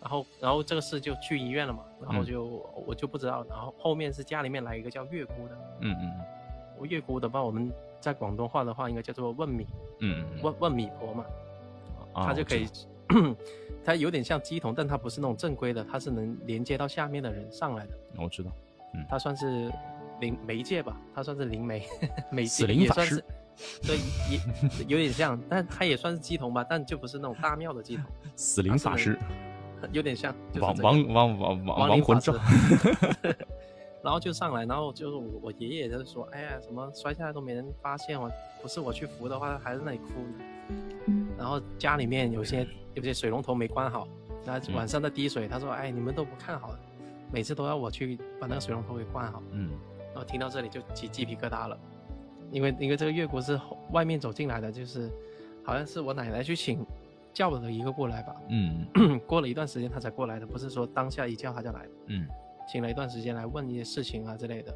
然后然后这个事就去医院了嘛，然后嗯。就、我就不知道，然后后面是家里面来一个叫月姑的，嗯嗯我月姑的话，我们在广东话的话应该叫做问米嗯嗯，问问米婆嘛。啊它就可以我知道，[clears throat] 它有点像鸡童，但它不是那种正规的，它是能连接到下面的人上来的，我知道，嗯。它算是灵媒介吧，它算是灵媒，[laughs] 媒死介也算是，对，也有点像，但它也算是鸡童吧，但就不是那种大庙的鸡童，[laughs] 死灵法师，有点像，就是亡这个亡亡亡亡魂咒，[laughs] 然后就上来，然后就是我我爷爷就是说，哎呀，什么摔下来都没人发现我，不是我去扶的话，还在那里哭呢。然后家里面有些有些水龙头没关好，那嗯晚上在滴水，他说，哎，你们都不看好，每次都要我去把那个水龙头给关好。嗯然后听到这里就起鸡皮疙瘩了，因为因为这个月姑是后外面走进来的，就是好像是我奶奶去请叫了一个过来吧，嗯 [clears throat] 过了一段时间他才过来的，不是说当下一叫他就来的。嗯请了一段时间来问一些事情啊之类的，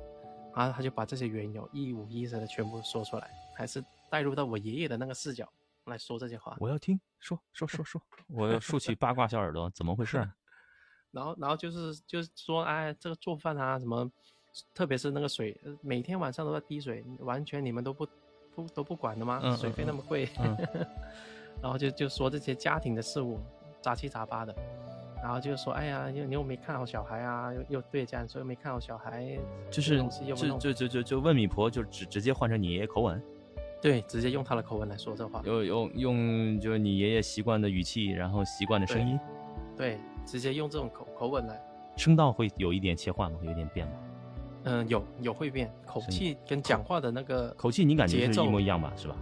然后他就把这些缘由一五一十的全部说出来，还是带入到我爷爷的那个视角来说这些话。我要听，说说说说，我要竖起八卦小耳朵，怎么回事？[laughs] 然后，然后就是就是说，哎，这个做饭啊什么，特别是那个水，呃每天晚上都在滴水，完全你们都不不都不管的吗？嗯水费那么贵，嗯 [laughs] 然后就就说这些家庭的事务，杂七杂八的。然后就说，哎呀，又你又没看好小孩啊，又又对家人说又没看好小孩，就是就就就就就问米婆，就直直接换成你爷爷口吻，对，直接用他的口吻来说这话，用用用就是你爷爷习惯的语气，然后习惯的声音，对，直接用这种口口吻来，声道会有一点切换吗？有一点变吗？嗯，有有会变，口气跟讲话的那个口气你感觉是一模一样吧？是吧？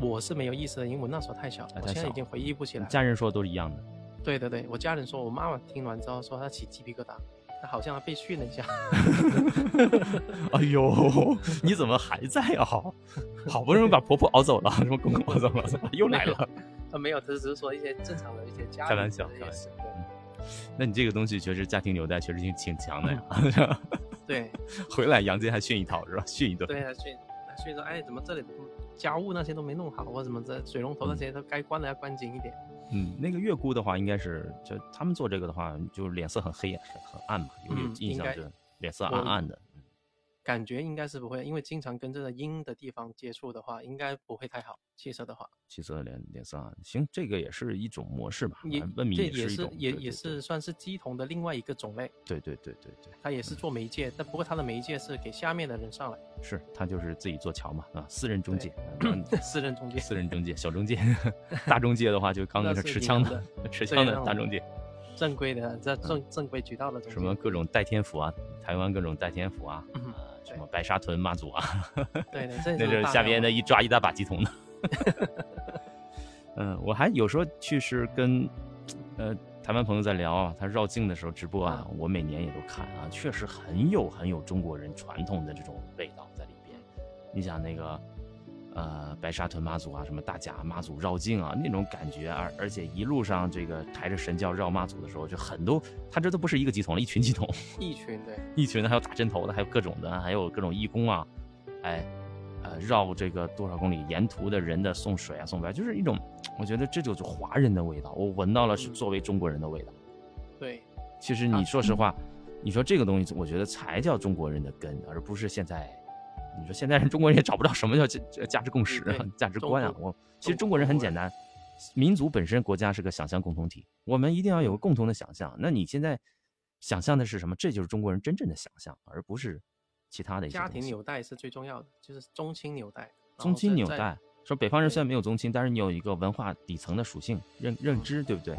我是没有意思的，因为我那时候太小，哎太小我现在已经回忆不起来。家人说都是一样的。对对对，我家人说，我妈妈听完之后说她起鸡皮疙瘩，她好像被训了一下。[laughs] 哎呦，你怎么还在啊？好不容易把婆婆熬走了，什么公公熬走了，怎么又来了？啊，没有，只是说一些正常的一些家开玩笑开玩笑那你这个东西确实家庭纽带确实挺挺强的呀。[laughs] [laughs] 对 [laughs] 回来杨坚还训一套是吧？训一顿。对啊，训训说，哎，怎么这里家务那些都没弄好，或怎么这水龙头那些都该关的要关紧一点。嗯，那个月姑的话，应该是就他们做这个的话，就脸色很黑很很暗嘛，有印象是脸色暗暗的。感觉应该是不会，因为经常跟这个阴的地方接触的话，应该不会太好。气色的话，气色脸脸色啊，行，这个也是一种模式吧。也啊问米这也是也也是算是鸡同的另外一个种类，对对对对对，他也是做媒介，但不过他的媒介是给下面的人上来，是他就是自己做桥嘛啊，私人中介，嗯私人中介。[laughs] 私人中介、小中介，[laughs] 大中介的话就刚刚是持 [laughs] 枪的，持枪的大中介，正规的，在正正规渠道的什么各种代天府啊，台湾各种代天府啊，什么白沙屯妈祖啊，对对，[laughs] 这那是下边的。一抓一大把鸡童的。[laughs] [laughs] 嗯，我还有时候去是跟呃台湾朋友在聊啊，他绕境的时候直播啊，我每年也都看啊，确实很有很有中国人传统的这种味道在里边。你想那个呃白沙屯妈祖啊，什么大甲妈祖绕境啊，那种感觉，而而且一路上这个抬着神轿绕妈祖的时候，就很多，他这都不是一个鸡童了，一群鸡童。[laughs] 一群对，一群的，还有打针头的，还有各种的，还有各种义工啊，哎，呃，绕这个多少公里，沿途的人的送水啊、送白，就是一种，我觉得这就是华人的味道，我闻到了是嗯作为中国人的味道。对，其实你说实话，你说这个东西，我觉得才叫中国人的根，而不是现在。你说现在人中国人也找不到什么叫价价值共识、价值观啊。我其实中国人很简单，民族本身国家是个想象共同体，我们一定要有个共同的想象。那你现在想象的是什么？这就是中国人真正的想象，而不是其他的一些。家庭纽带是最重要的，就是宗亲纽带。宗亲纽带，说北方人虽然没有宗亲，但是你有一个文化底层的属性认认知，对不对？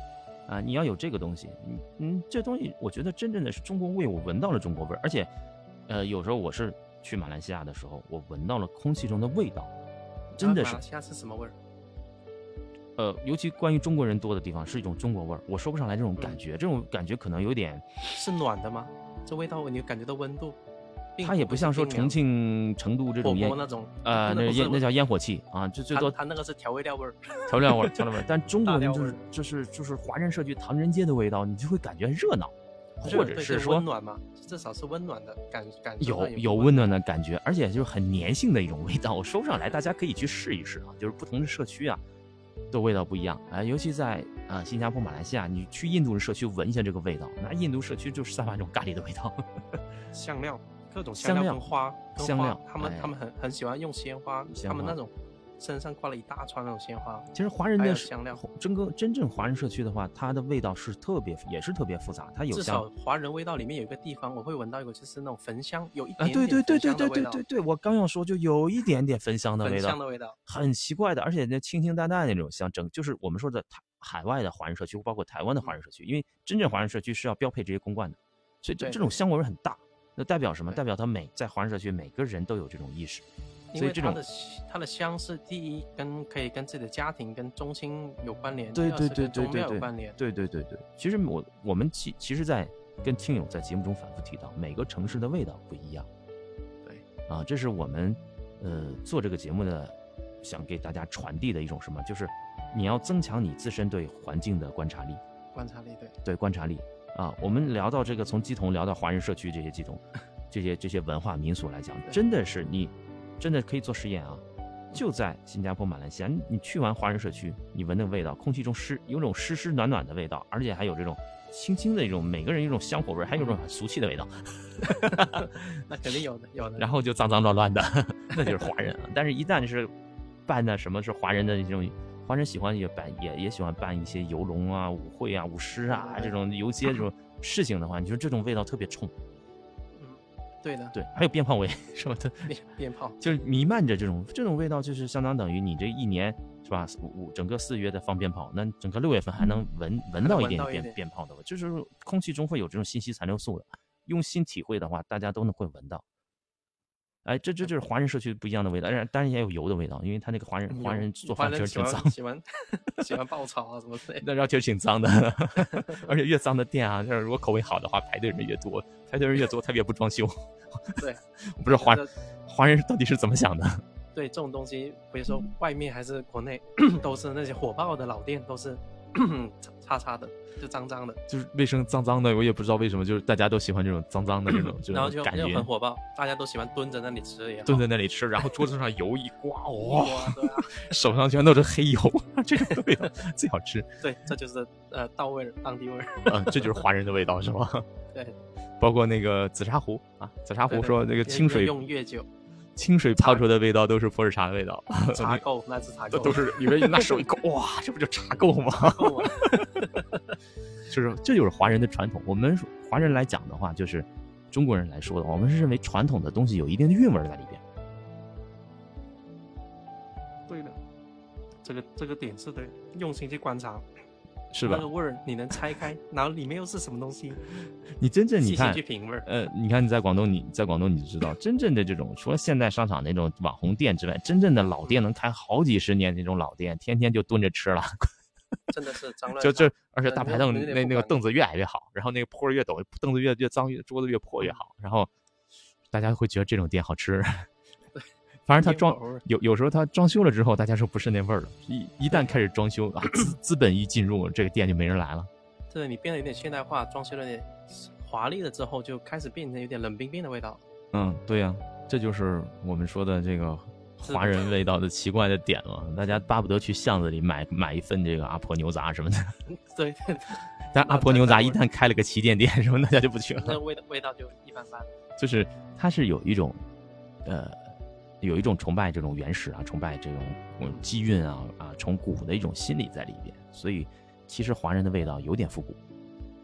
啊，你要有这个东西，嗯嗯，这东西我觉得真正的是中国味，我闻到了中国味儿，而且，呃，有时候我是去马来西亚的时候，我闻到了空气中的味道，真的是。马来西亚是什么味儿？呃，尤其关于中国人多的地方，是一种中国味儿，我说不上来这种感觉，这种感觉可能有点。是暖的吗？这味道你感觉到温度？它也不像说重庆、成都这种烟那种，呃，那烟那叫烟火气啊，就最多它那个是调味料味儿，调料味儿，调料味儿。但中国人就是就是就是华人社区唐人街的味道，你就会感觉热闹，或者是说温暖嘛，至少是温暖的感感觉。有有温暖的感觉，而且就是很粘性的一种味道，我说不上来，大家可以去试一试啊，就是不同的社区啊，的味道不一样啊，尤其在啊新加坡、马来西亚，你去印度的社区闻一下这个味道，那印度社区就是散发一种咖喱的味道，[laughs] 香料。各种香料跟花，香料，他们他们很很喜欢用鲜花，他们那种身上挂了一大串那种鲜花。其实华人的香料，真个真正华人社区的话，它的味道是特别，也是特别复杂。它有至少华人味道里面有一个地方，我会闻到一个就是那种焚香，有一点点对对对对对对对，我刚要说就有一点点焚香的味道，香的味道，很奇怪的，而且那清清淡淡的那种香，整就是我们说的海外的华人社区，包括台湾的华人社区，因为真正华人社区是要标配这些公馆的，所以这这种香味很大。那代表什么？代表他每在华人社区每个人都有这种意识，所以这种它的香是第一跟可以跟自己的家庭跟宗亲有关联，对对对对对有关联，对对对对。其实我我们其其实，在跟听友在节目中反复提到，每个城市的味道不一样，对啊，这是我们呃做这个节目的想给大家传递的一种什么？就是你要增强你自身对环境的观察力，观察力对对观察力。啊，我们聊到这个，从鸡同聊到华人社区这些鸡同，[laughs] 这些这些文化民俗来讲，真的是你，真的可以做实验啊！就在新加坡、马来西亚，你去完华人社区，你闻那个味道，空气中湿，有种湿湿暖暖的味道，而且还有这种轻轻的一种，每个人一种香火味，还有种很俗气的味道。[laughs] 那肯定有的，有的。然后就脏脏乱乱的，[laughs] 那就是华人啊！但是，一旦是办的什么是华人的这种。华人喜欢也办也也喜欢办一些游龙啊、舞会啊、舞狮啊这种游街这种事情的话，你说这种味道特别冲。嗯，对的。对，还有鞭炮味 [laughs] 是吧？鞭鞭炮 [laughs] 就是弥漫着这种这种味道，就是相当等于你这一年是吧？五整个四月的放鞭炮，那整个六月份还能闻闻到一点鞭鞭炮的味，就是空气中会有这种信息残留素的。用心体会的话，大家都能会闻到。哎，这这就是华人社区不一样的味道，当然也有油的味道，因为他那个华人华人做饭确实挺脏，[laughs] 喜欢喜欢爆炒啊什么之类的，那然后确实挺脏的，而且越脏的店啊，就是如果口味好的话，排队人越多，排队人越多，他越不装修。[laughs] 对，我不知道华华人到底是怎么想的？[laughs] 对这种东西，比如说外面还是国内，都是那些火爆的老店，都是。擦擦的，就脏脏的，就是卫生脏脏的，我也不知道为什么，就是大家都喜欢这种脏脏的这种，[clears throat] 然后就感觉很火爆，大家都喜欢蹲在那里吃，蹲在那里吃，然后桌子上油一刮，[laughs] 哇，手上全都是黑油，[laughs] 这个味道最好吃。对，这就是呃到味儿，当地味儿。嗯，这就是华人的味道，是吗？[laughs] 对，包括那个紫砂壶啊，紫砂壶说那个清水用越久。清水泡出的味道都是普洱茶的味道，茶垢那是茶垢，都是里面拿手一抠，[laughs] 哇，这不就茶垢吗？[laughs] 就是这就是华人的传统。我们华人来讲的话，就是中国人来说的，我们是认为传统的东西有一定的韵味在里边。对的，这个这个点是对，用心去观察。是吧？那个味儿你能拆开，然后里面又是什么东西？[laughs] 你真正你看，去品味儿。呃，你看你在广东，你在广东你就知道，真正的这种除了现代商场那种网红店之外，真正的老店能开好几十年那种老店，天天就蹲着吃了。[laughs] 真的是脏乱。就就而且大排档那那个凳子越矮越好，然后那个坡越陡，凳子越越脏越桌子越破越好，然后大家会觉得这种店好吃。反正他装有有时候他装修了之后，大家说不是那味儿了。一一旦开始装修啊，资资本一进入，这个店就没人来了。对，你变得有点现代化，装修了点华丽了之后，就开始变成有点冷冰冰的味道。嗯，对呀，这就是我们说的这个华人味道的奇怪的点了，大家巴不得去巷子里买买一份这个阿婆牛杂什么的。对，但阿婆牛杂一旦开了个旗舰店什么，大家就不去了。那味道味道就一般般。就是它是有一种，呃，有一种崇拜这种原始啊，崇拜这种机运啊啊，崇古的一种心理在里边。所以其实华人的味道有点复古。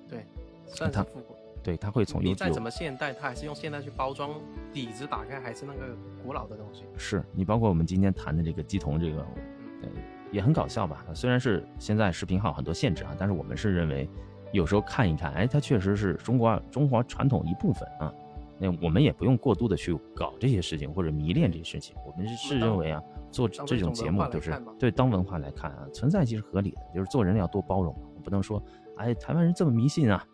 对，算是复古。对，他会从你再怎么现代，他还是用现代去包装，底子打开还是那个古老的东西。是你包括我们今天谈的这个鸡同这个，呃，也很搞笑吧？虽然是现在视频号很多限制啊，但是我们是认为，有时候看一看，哎，它确实是中国中华传统一部分啊。那我们也不用过度的去搞这些事情或者迷恋这些事情，我们是认为啊，做这种节目就是对当文化来看啊，存在即是合理的，就是做人要多包容，不能说哎，台湾人这么迷信啊。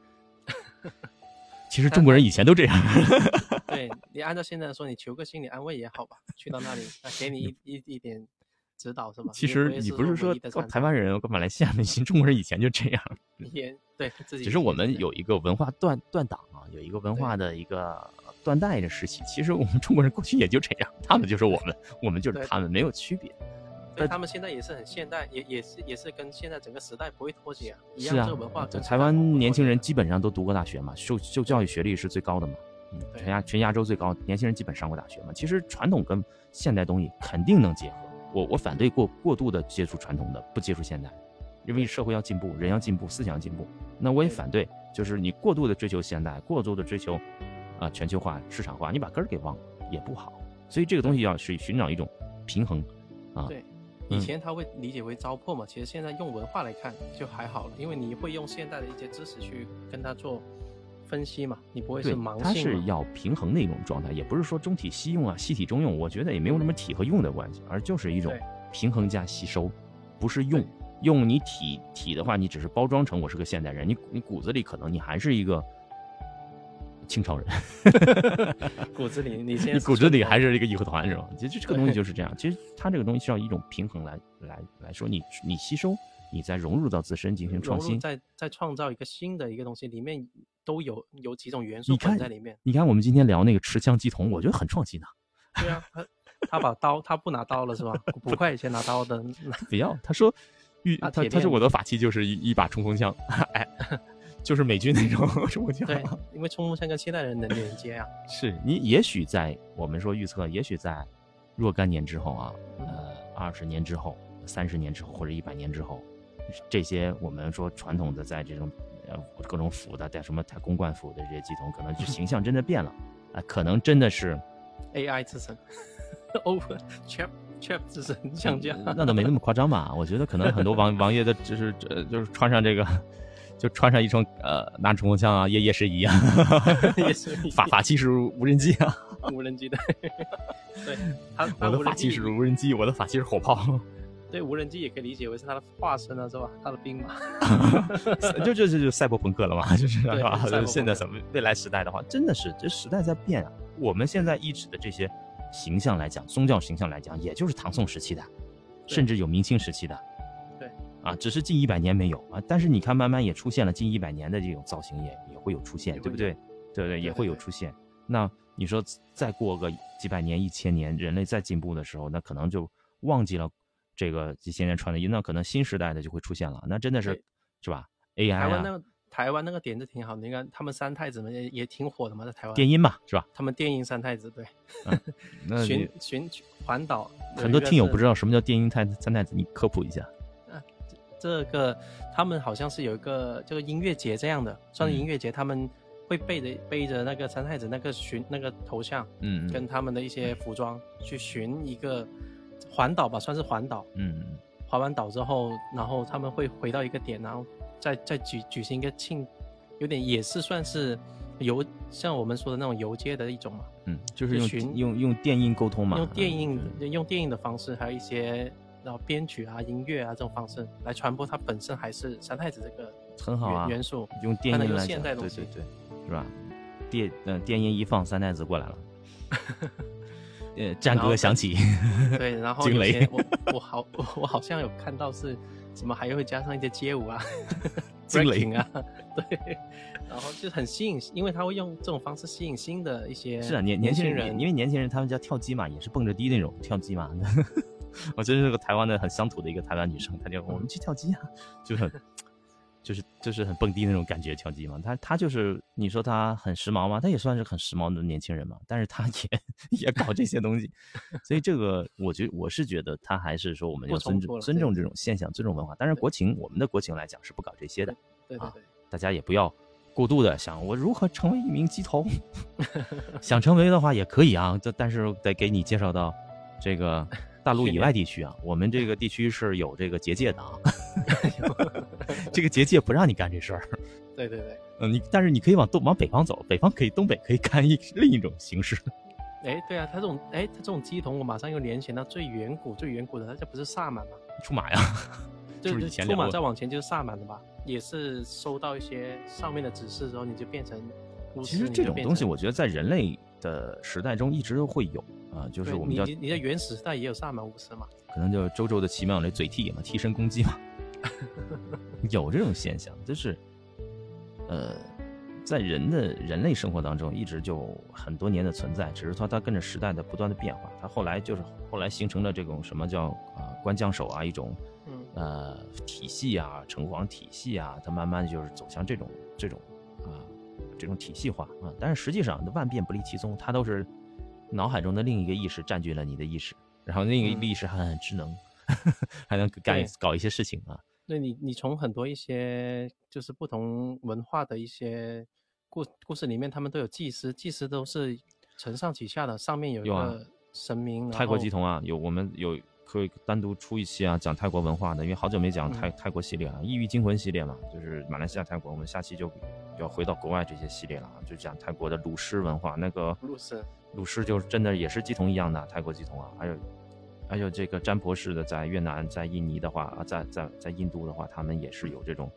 [laughs] 其实中国人以前都这样。[laughs] 对你按照现在说，你求个心理安慰也好吧，去到那里，那给你一 [laughs] 一一点指导是吧？其实你不是说台湾人跟马来西亚迷信，中国人以前就这样。[laughs] 也对，只是我们有一个文化断断档啊，有一个文化的一个断代的时期。其实我们中国人过去也就这样，他们就是我们，我们就是他们，没有区别。对他们现在也是很现代，也也是也是跟现在整个时代不会脱节啊，一样这个文化。台湾年轻人基本上都读过大学嘛，受受教育学历是最高的嘛，嗯，全亚全亚洲最高，年轻人基本上过大学嘛。其实传统跟现代东西肯定能结合，我我反对过过度的接触传统的，不接触现代，因为社会要进步，人要进步，思想要进步。那我也反对，就是你过度的追求现代，过度的追求啊全球化、市场化，你把根儿给忘了也不好。所以这个东西要是寻找一种平衡啊。对。以前他会理解为糟粕嘛，其实现在用文化来看就还好了，因为你会用现代的一些知识去跟他做分析嘛，你不会是盲性。它是要平衡的一种状态，也不是说中体西用啊，西体中用，我觉得也没有什么体和用的关系，而就是一种平衡加吸收，不是用用你体体的话，你只是包装成我是个现代人，你你骨子里可能你还是一个。清朝人 [laughs] [laughs] 骨子里你先，骨子里还是一个义和团是吧？其实这个东西就是这样。其实它这个东西需要一种平衡来来来说，你你吸收，你再融入到自身进行创新，再再创造一个新的一个东西，里面都有有几种元素混在里面。你看我们今天聊那个持枪击童，我觉得很创新的。对啊，他他把刀他不拿刀了是吧？捕快以前拿刀的，不要他说，玉他他说我的法器就是一一把冲锋枪，[laughs] 哎。[laughs] 就是美军那种冲锋枪，对，[laughs] 因为冲锋枪跟现代人能连接啊。是你也许在我们说预测，也许在若干年之后啊，呃，二十年之后、三十年之后或者一百年之后，这些我们说传统的在这种呃各种服的带什么太公冠府的这些系统，可能就形象真的变了啊，可能真的是 [laughs] AI 之神，[laughs] Open Chat [laughs] Chat 之神降价，那倒没那么夸张吧？我觉得可能很多王王爷的就是呃就是穿上这个。就穿上一双呃，拿冲锋枪啊，夜夜视仪啊，夜视仪，法法器是无人机啊，无人机的，对，他我的法器是无人机，我的法器是火炮，对，无人机也可以理解为是他的化身了，是吧？他的兵马，[laughs] 就就就就赛博朋克了嘛，[laughs] 就是是吧？现在什么未来时代的话，真的是这时代在变啊。我们现在一直的这些形象来讲，宗教形象来讲，也就是唐宋时期的，甚至有明清时期的。对啊，只是近一百年没有啊，但是你看，慢慢也出现了近一百年的这种造型，也也会有出现，对不对？对对，也会有出现。那你说再过个几百年、一千年，人类再进步的时候，那可能就忘记了这个几千年传的，那可能新时代的就会出现了。那真的是是吧？AI 啊，台湾那个台湾那个点子挺好，你看他们三太子们也也挺火的嘛，在台湾电音嘛，是吧？他们电音三太子，对，寻寻环岛。很多听友不知道什么叫电音太三太子，你科普一下。这个他们好像是有一个这个音乐节这样的，算是音乐节，他们会背着背着那个三太子那个寻那个头像，嗯，跟他们的一些服装去寻一个环岛吧，算是环岛，嗯，环完岛之后，然后他们会回到一个点，然后再再举举行一个庆，有点也是算是游像我们说的那种游街的一种嘛，嗯，就是用用用电音沟通嘛，用电音用电音的方式，还有一些。然后编曲啊、音乐啊这种方式来传播，它本身还是三太子这个很好啊元素，用电音来讲，对对对，是吧？电嗯电音一放，三太子过来了，[laughs] 呃战歌响起，对，然后惊雷，我我好我好像有看到是什么，还会加上一些街舞啊，[laughs] 惊雷啊，对，然后就很吸引，因为他会用这种方式吸引新的一些是啊，年年轻人，因为年轻人他们叫跳机嘛，也是蹦着迪那种跳机嘛。[laughs] 我真是个台湾的很乡土的一个台湾女生，她就我们去跳机啊，就很就是就是很蹦迪那种感觉跳机嘛。他他就是你说他很时髦吗？他也算是很时髦的年轻人嘛，但是他也 [laughs] 也搞这些东西，所以这个我觉我是觉得他还是说我们要尊重尊重这种现象，尊重文化。但是国情我们的国情来讲是不搞这些的，对对对，大家也不要过度的想我如何成为一名鸡头，[laughs] 想成为的话也可以啊，这但是得给你介绍到这个。大陆以外地区啊，我们这个地区是有这个结界的啊，[laughs] 这个结界不让你干这事儿。[laughs] 对对对，嗯，你但是你可以往东往北方走，北方可以东北可以干一 [laughs] 另一种形式。哎，对啊，他这种哎，他这种鸡同，我马上又联想到最远古最远古的，他这不是萨满吗？出马呀，就是出马再往前就是萨满的吧？也是收到一些上面的指示之后，你就变成。其实这种东西，我觉得在人类的时代中一直都会有啊，就是我们叫你在原始时代也有萨满巫师嘛？可能就周周的奇妙那嘴替嘛，替身攻击嘛，[laughs] 有这种现象，就是呃，在人的人类生活当中一直就很多年的存在，只是说它跟着时代的不断的变化，它后来就是后来形成了这种什么叫啊官将手啊一种呃体系啊城隍体系啊，它慢慢就是走向这种这种啊。这种体系化啊，但是实际上万变不离其宗，它都是脑海中的另一个意识占据了你的意识，然后另一个意识还很智能，[laughs] 还能干搞一些事情啊。那你，你从很多一些就是不同文化的一些故故事里面，他们都有祭司，祭司都是承上启下的，上面有一个神明。泰国祭童啊，有我们有。可以单独出一期啊，讲泰国文化的，因为好久没讲泰泰国系列了，《异域惊魂》系列嘛，就是马来西亚、泰国，我们下期就要回到国外这些系列了啊，就讲泰国的鲁师文化。那个鲁师，鲁师就是真的也是鸡童一样的泰国鸡童啊，还有还有这个占婆式的，在越南、在印尼的话啊，在在在印度的话，他们也是有这种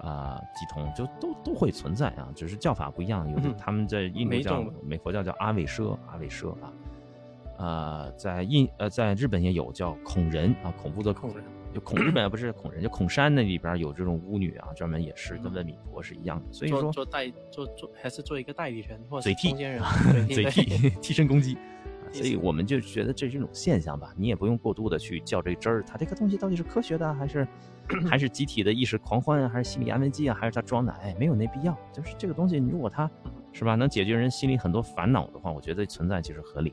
啊鸡童，就都都会存在啊，只是叫法不一样，有的他们在印度叫美佛教叫阿韦奢，阿韦奢啊。呃，在印呃，在日本也有叫孔人啊，恐怖的孔人，就孔日本不是孔人，就孔山那里边有这种巫女啊，专门也是跟问米婆是一样的。所以说做代做做还是做一个代理人或嘴替中间人，[laughs] 嘴替替身攻击。[laughs] 所以我们就觉得这是一种现象吧，你也不用过度的去较这真儿，它这个东西到底是科学的还是 [laughs] 还是集体的意识狂欢啊，还是心理安慰剂啊，还是他装的？哎，没有那必要。就是这个东西，如果它是吧，能解决人心里很多烦恼的话，我觉得存在其实合理。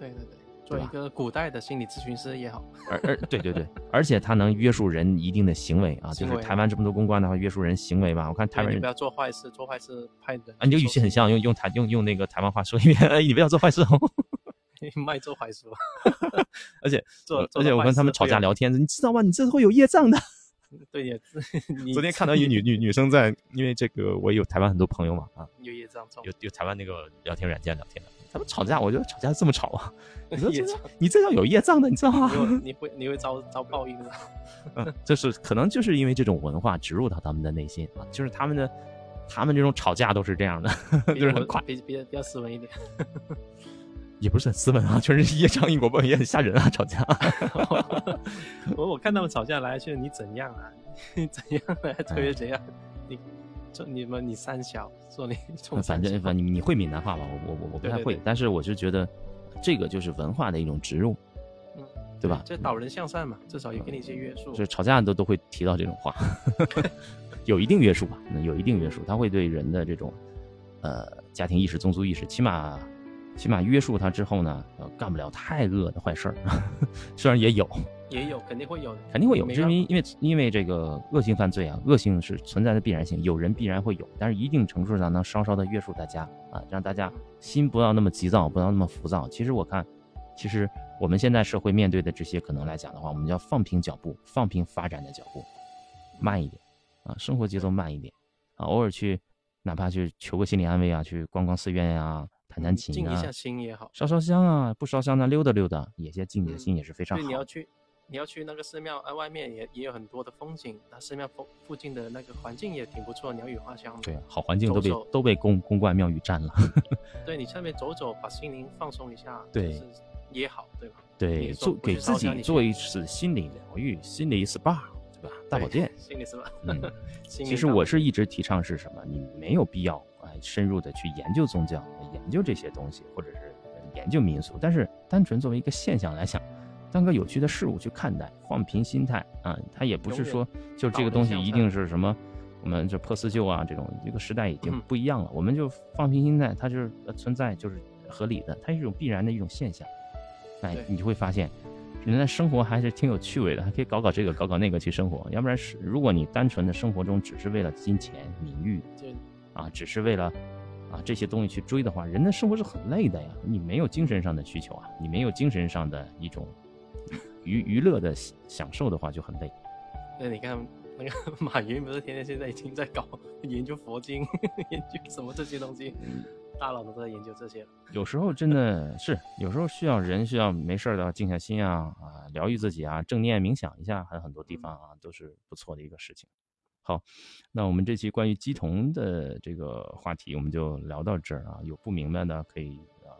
对对对，做一个古代的心理咨询师也好，[laughs] 而而对对对，而且他能约束人一定的行为啊，就是台湾这么多公关的话，约束人行为吧。我看台湾人不要做坏事，做坏事派人。啊，你这语气很像，用用台用用那个台湾话说一遍，[laughs] 哎，你不要做坏事哦。卖做坏事，而且做，而且我跟他们吵架聊天，你知道吗？你这是会有业障的。[laughs] 对也昨天看到一女女女生在，因为这个我有台湾很多朋友嘛啊，有业障，有有台湾那个聊天软件聊天的。他们吵架，我觉得吵架这么吵啊！[laughs] 你说这你这叫有业障的，你知道吗？你会你会遭遭报应的。[laughs] 嗯，就是可能就是因为这种文化植入到他们的内心啊，就是他们的他们这种吵架都是这样的，就是很快，比比比较斯文一点。也不是很斯文啊，就是业障因果报也很吓人啊，吵架。[laughs] 我我看他们吵架来去，你怎样啊？你怎样来推怎样？你。说你们你三小说你，反正反正你你会闽南话吧？我我我我不太会，但是我就觉得这个就是文化的一种植入，嗯，对吧？这导人向善嘛，至少也给你一些约束。就是吵架都都会提到这种话，[laughs] [laughs] 有一定约束吧？有一定约束，他会对人的这种呃家庭意识、宗族意识，起码起码约束他之后呢，呃，干不了太恶的坏事儿，[laughs] 虽然也有。也有，肯定会有的，肯定会有，因为因为因为这个恶性犯罪啊，恶性是存在的必然性，有人必然会有，但是一定程度上能稍稍的约束大家啊，让大家心不要那么急躁，不要那么浮躁。其实我看，其实我们现在社会面对的这些可能来讲的话，我们要放平脚步，放平发展的脚步，慢一点啊，生活节奏慢一点啊，偶尔去哪怕去求个心理安慰啊，去逛逛寺院呀，弹弹琴啊，静一下心也好，烧烧香啊，不烧香呢溜达溜达，也先静你的心也是非常好。你要去。你要去那个寺庙，呃，外面也也有很多的风景，那寺庙附附近的那个环境也挺不错，鸟语花香的。对，好环境都被都被公公观庙宇占了。[laughs] 对你下面走走，把心灵放松一下，对，也好，对吧？对，做给自己做一次心理疗愈，心理 SPA，对吧？大保健，心理 [laughs] 是吧？嗯，其实我是一直提倡是什么？你没有必要哎深入的去研究宗教，研究这些东西，或者是研究民俗，但是单纯作为一个现象来想，当个有趣的事物去看待，放平心态啊，它也不是说就这个东西一定是什么。我们这破四旧啊，这种这个时代已经不一样了。我们就放平心态，它就是存在，就是合理的，它是一种必然的一种现象。哎，你就会发现，人的生活还是挺有趣味的，还可以搞搞这个，搞搞那个去生活。要不然，是如果你单纯的生活中只是为了金钱、名誉，啊，只是为了啊这些东西去追的话，人的生活是很累的呀。你没有精神上的需求啊，你没有精神上的一种娱娱乐的享受的话，就很累。那你看。那个马云不是天天现在已经在搞研究佛经，[laughs] 研究什么这些东西，大佬都在研究这些。有时候真的是，有时候需要人需要没事的静下心啊啊，疗愈自己啊，正念冥想一下，还有很多地方啊都是不错的一个事情。好，那我们这期关于鸡同的这个话题我们就聊到这儿啊，有不明白的可以啊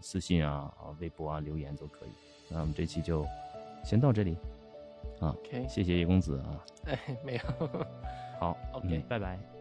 私信啊啊微博啊留言都可以。那我们这期就先到这里。啊，谢谢叶公子啊！哎，没有，好，OK，拜拜。